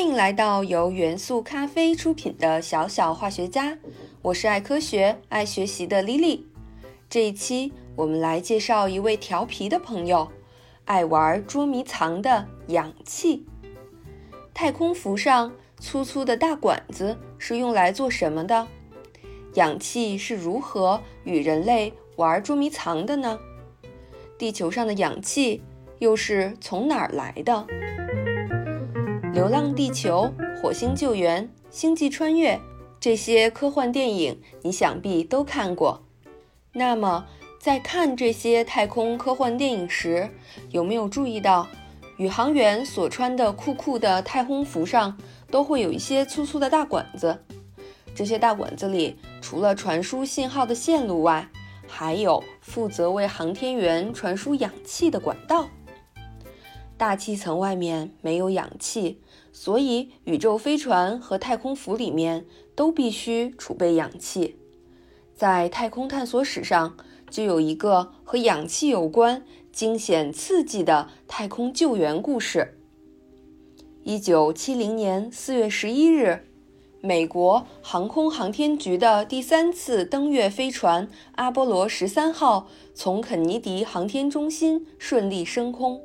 欢迎来到由元素咖啡出品的小小化学家，我是爱科学、爱学习的 Lily。这一期我们来介绍一位调皮的朋友，爱玩捉迷藏的氧气。太空服上粗粗的大管子是用来做什么的？氧气是如何与人类玩捉迷藏的呢？地球上的氧气又是从哪儿来的？《流浪地球》《火星救援》《星际穿越》这些科幻电影，你想必都看过。那么，在看这些太空科幻电影时，有没有注意到宇航员所穿的酷酷的太空服上都会有一些粗粗的大管子？这些大管子里，除了传输信号的线路外，还有负责为航天员传输氧气的管道。大气层外面没有氧气，所以宇宙飞船和太空服里面都必须储备氧气。在太空探索史上，就有一个和氧气有关、惊险刺激的太空救援故事。一九七零年四月十一日，美国航空航天局的第三次登月飞船阿波罗十三号从肯尼迪航天中心顺利升空。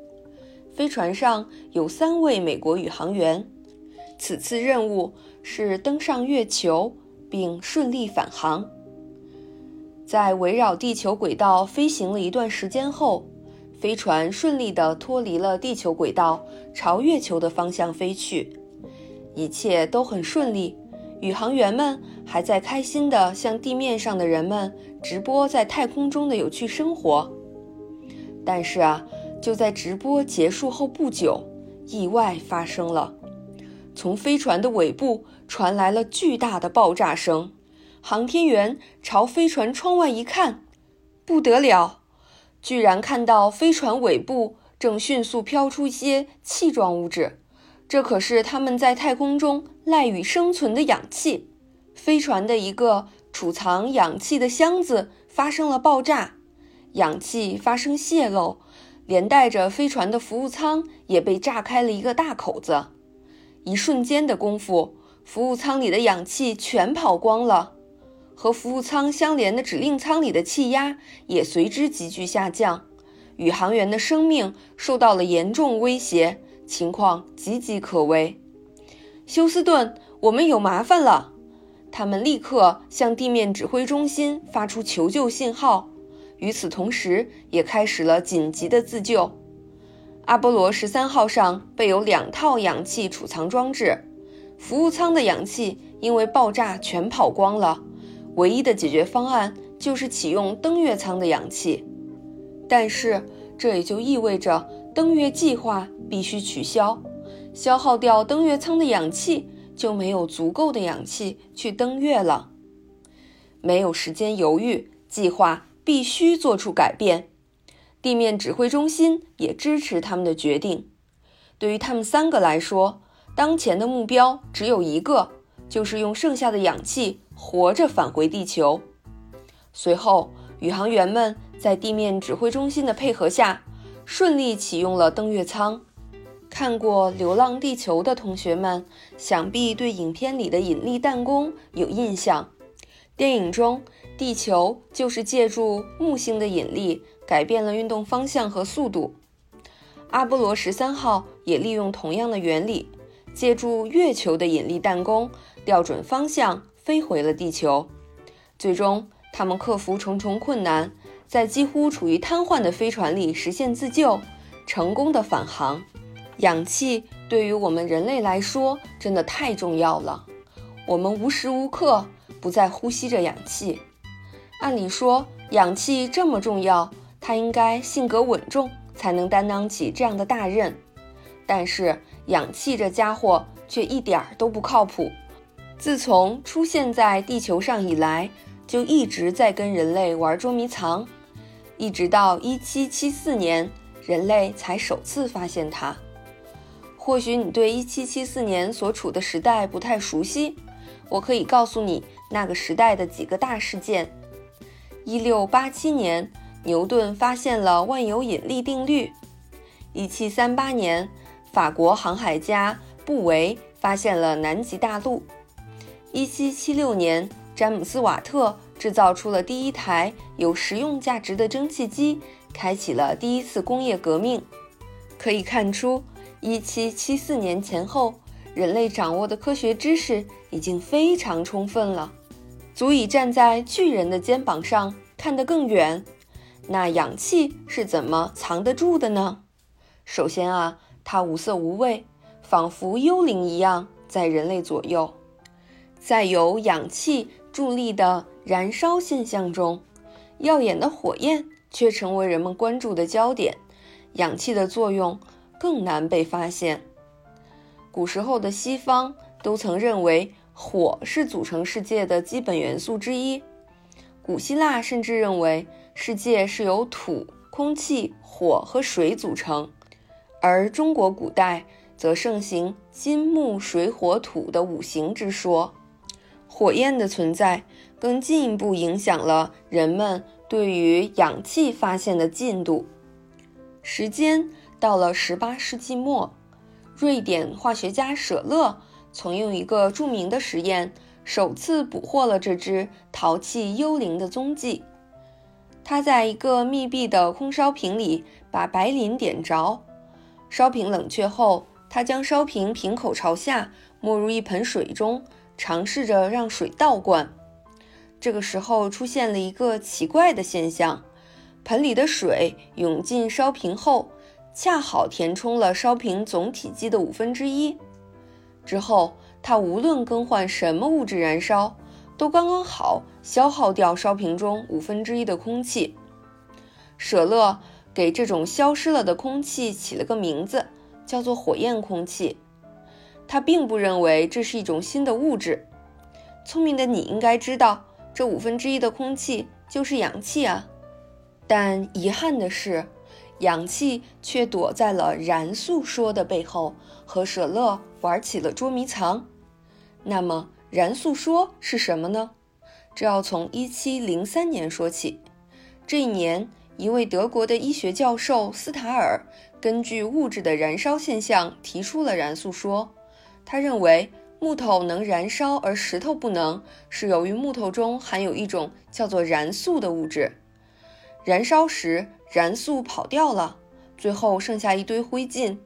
飞船上有三位美国宇航员，此次任务是登上月球并顺利返航。在围绕地球轨道飞行了一段时间后，飞船顺利地脱离了地球轨道，朝月球的方向飞去。一切都很顺利，宇航员们还在开心地向地面上的人们直播在太空中的有趣生活。但是啊。就在直播结束后不久，意外发生了。从飞船的尾部传来了巨大的爆炸声。航天员朝飞船窗外一看，不得了，居然看到飞船尾部正迅速飘出一些气状物质。这可是他们在太空中赖以生存的氧气。飞船的一个储藏氧气的箱子发生了爆炸，氧气发生泄漏。连带着飞船的服务舱也被炸开了一个大口子，一瞬间的功夫，服务舱里的氧气全跑光了，和服务舱相连的指令舱里的气压也随之急剧下降，宇航员的生命受到了严重威胁，情况岌岌可危。休斯顿，我们有麻烦了！他们立刻向地面指挥中心发出求救信号。与此同时，也开始了紧急的自救。阿波罗十三号上备有两套氧气储藏装置，服务舱的氧气因为爆炸全跑光了。唯一的解决方案就是启用登月舱的氧气，但是这也就意味着登月计划必须取消。消耗掉登月舱的氧气，就没有足够的氧气去登月了。没有时间犹豫，计划。必须做出改变，地面指挥中心也支持他们的决定。对于他们三个来说，当前的目标只有一个，就是用剩下的氧气活着返回地球。随后，宇航员们在地面指挥中心的配合下，顺利启用了登月舱。看过《流浪地球》的同学们，想必对影片里的引力弹弓有印象。电影中，地球就是借助木星的引力改变了运动方向和速度。阿波罗十三号也利用同样的原理，借助月球的引力弹弓调准方向飞回了地球。最终，他们克服重重困难，在几乎处于瘫痪的飞船里实现自救，成功的返航。氧气对于我们人类来说真的太重要了，我们无时无刻。不在呼吸着氧气。按理说，氧气这么重要，他应该性格稳重，才能担当起这样的大任。但是，氧气这家伙却一点儿都不靠谱。自从出现在地球上以来，就一直在跟人类玩捉迷藏，一直到1774年，人类才首次发现它。或许你对1774年所处的时代不太熟悉。我可以告诉你那个时代的几个大事件：一六八七年，牛顿发现了万有引力定律；一七三八年，法国航海家布维发现了南极大陆。1776年，詹姆斯·瓦特制造出了第一台有实用价值的蒸汽机，开启了第一次工业革命。可以看出，1774年前后，人类掌握的科学知识已经非常充分了，足以站在巨人的肩膀上看得更远。那氧气是怎么藏得住的呢？首先啊，它无色无味，仿佛幽灵一样在人类左右。在有氧气助力的燃烧现象中，耀眼的火焰却成为人们关注的焦点。氧气的作用更难被发现。古时候的西方都曾认为火是组成世界的基本元素之一。古希腊甚至认为世界是由土、空气、火和水组成，而中国古代则盛行金木水火土的五行之说。火焰的存在更进一步影响了人们对于氧气发现的进度。时间到了18世纪末，瑞典化学家舍勒曾用一个著名的实验，首次捕获了这只淘气幽灵的踪迹。他在一个密闭的空烧瓶里把白磷点着，烧瓶冷却后，他将烧瓶瓶口朝下没入一盆水中。尝试着让水倒灌，这个时候出现了一个奇怪的现象：盆里的水涌进烧瓶后，恰好填充了烧瓶总体积的五分之一。之后，他无论更换什么物质燃烧，都刚刚好消耗掉烧瓶中五分之一的空气。舍勒给这种消失了的空气起了个名字，叫做火焰空气。他并不认为这是一种新的物质。聪明的你应该知道，这五分之一的空气就是氧气啊。但遗憾的是，氧气却躲在了燃素说的背后，和舍勒玩起了捉迷藏。那么，燃素说是什么呢？这要从1703年说起。这一年，一位德国的医学教授斯塔尔根据物质的燃烧现象提出了燃素说。他认为木头能燃烧，而石头不能，是由于木头中含有一种叫做燃素的物质。燃烧时，燃素跑掉了，最后剩下一堆灰烬。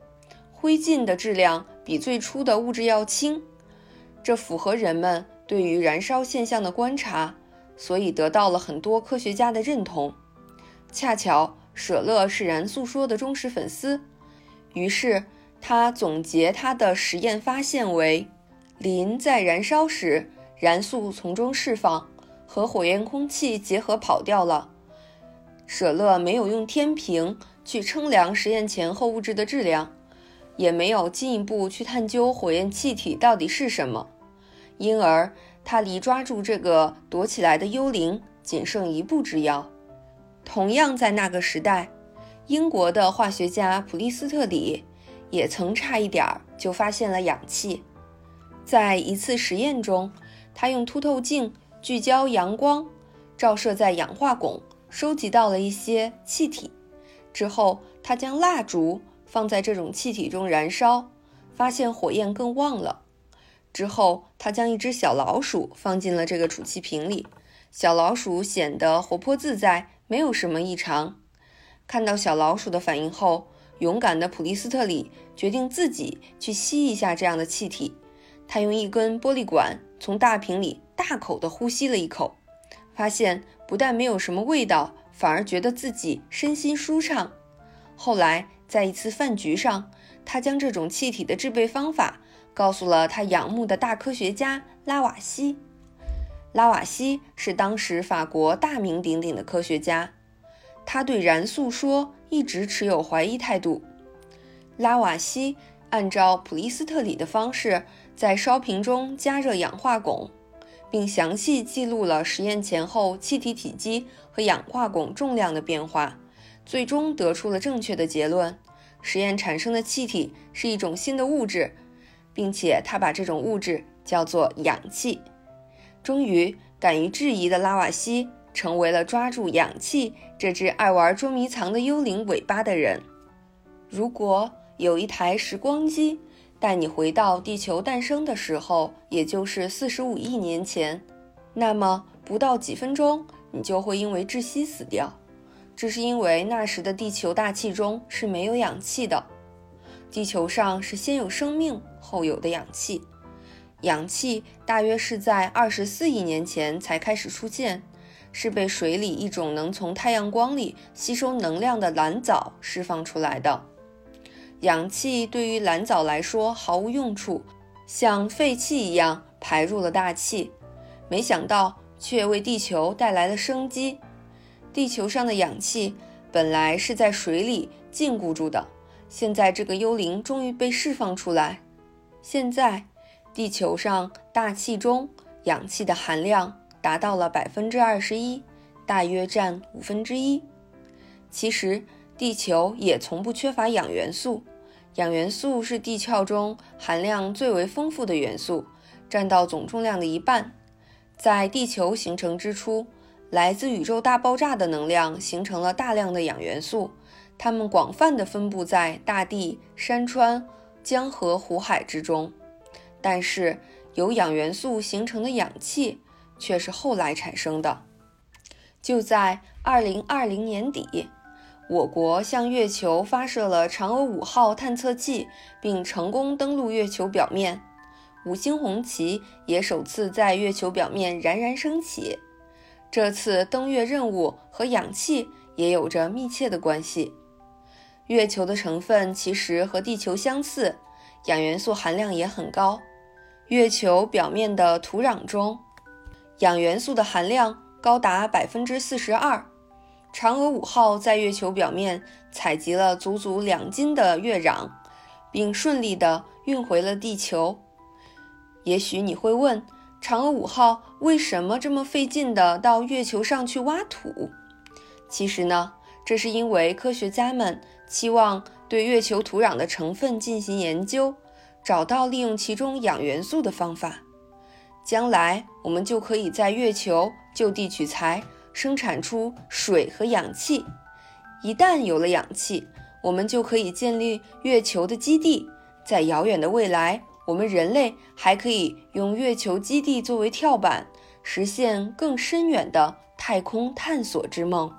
灰烬的质量比最初的物质要轻，这符合人们对于燃烧现象的观察，所以得到了很多科学家的认同。恰巧舍勒是燃素说的忠实粉丝，于是。他总结他的实验发现为：磷在燃烧时，燃素从中释放，和火焰空气结合跑掉了。舍勒没有用天平去称量实验前后物质的质量，也没有进一步去探究火焰气体到底是什么，因而他离抓住这个躲起来的幽灵仅剩一步之遥。同样在那个时代，英国的化学家普利斯特里。也曾差一点儿就发现了氧气，在一次实验中，他用凸透镜聚焦阳光，照射在氧化汞，收集到了一些气体。之后，他将蜡烛放在这种气体中燃烧，发现火焰更旺了。之后，他将一只小老鼠放进了这个储气瓶里，小老鼠显得活泼自在，没有什么异常。看到小老鼠的反应后，勇敢的普利斯特里决定自己去吸一下这样的气体。他用一根玻璃管从大瓶里大口地呼吸了一口，发现不但没有什么味道，反而觉得自己身心舒畅。后来，在一次饭局上，他将这种气体的制备方法告诉了他仰慕的大科学家拉瓦锡。拉瓦锡是当时法国大名鼎鼎的科学家，他对燃素说。一直持有怀疑态度。拉瓦锡按照普利斯特里的方式，在烧瓶中加热氧化汞，并详细记录了实验前后气体体积和氧化汞重量的变化，最终得出了正确的结论：实验产生的气体是一种新的物质，并且他把这种物质叫做氧气。终于，敢于质疑的拉瓦锡。成为了抓住氧气这只爱玩捉迷藏的幽灵尾巴的人。如果有一台时光机，带你回到地球诞生的时候，也就是四十五亿年前。那么不到几分钟，你就会因为窒息死掉。这是因为那时的地球大气中是没有氧气的。地球上是先有生命，后有的氧气。氧气大约是在二十四亿年前才开始出现，是被水里一种能从太阳光里吸收能量的蓝藻释放出来的。氧气对于蓝藻来说毫无用处，像废气一样排入了大气。没想到却为地球带来了生机。地球上的氧气本来是在水里禁锢住的，现在这个幽灵终于被释放出来。现在，地球上大气中氧气的含量达到了百分之二十一，大约占五分之一。其实，地球也从不缺乏氧元素。氧元素是地壳中含量最为丰富的元素，占到总重量的一半。在地球形成之初，来自宇宙大爆炸的能量形成了大量的氧元素，它们广泛地分布在大地、山川、江河、湖海之中。但是，由氧元素形成的氧气却是后来产生的。就在2020年底。我国向月球发射了嫦娥五号探测器，并成功登陆月球表面。五星红旗也首次在月球表面冉冉升起。这次登月任务和氧气也有着密切的关系。月球的成分其实和地球相似，氧元素含量也很高。月球表面的土壤中，氧元素的含量高达百分之四十二。嫦娥五号在月球表面采集了足足两斤的月壤，并顺利地运回了地球。也许你会问，嫦娥五号为什么这么费劲地到月球上去挖土？其实呢，这是因为科学家们期望对月球土壤的成分进行研究，找到利用其中氧元素的方法。将来我们就可以在月球就地取材。生产出水和氧气，一旦有了氧气，我们就可以建立月球的基地。在遥远的未来，我们人类还可以用月球基地作为跳板，实现更深远的太空探索之梦。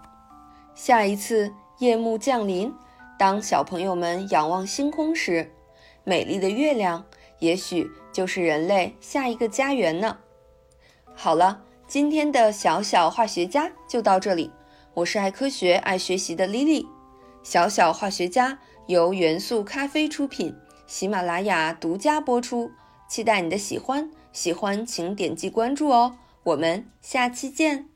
下一次夜幕降临，当小朋友们仰望星空时，美丽的月亮也许就是人类下一个家园呢。好了。今天的小小化学家就到这里，我是爱科学、爱学习的 Lily。小小化学家由元素咖啡出品，喜马拉雅独家播出，期待你的喜欢，喜欢请点击关注哦，我们下期见。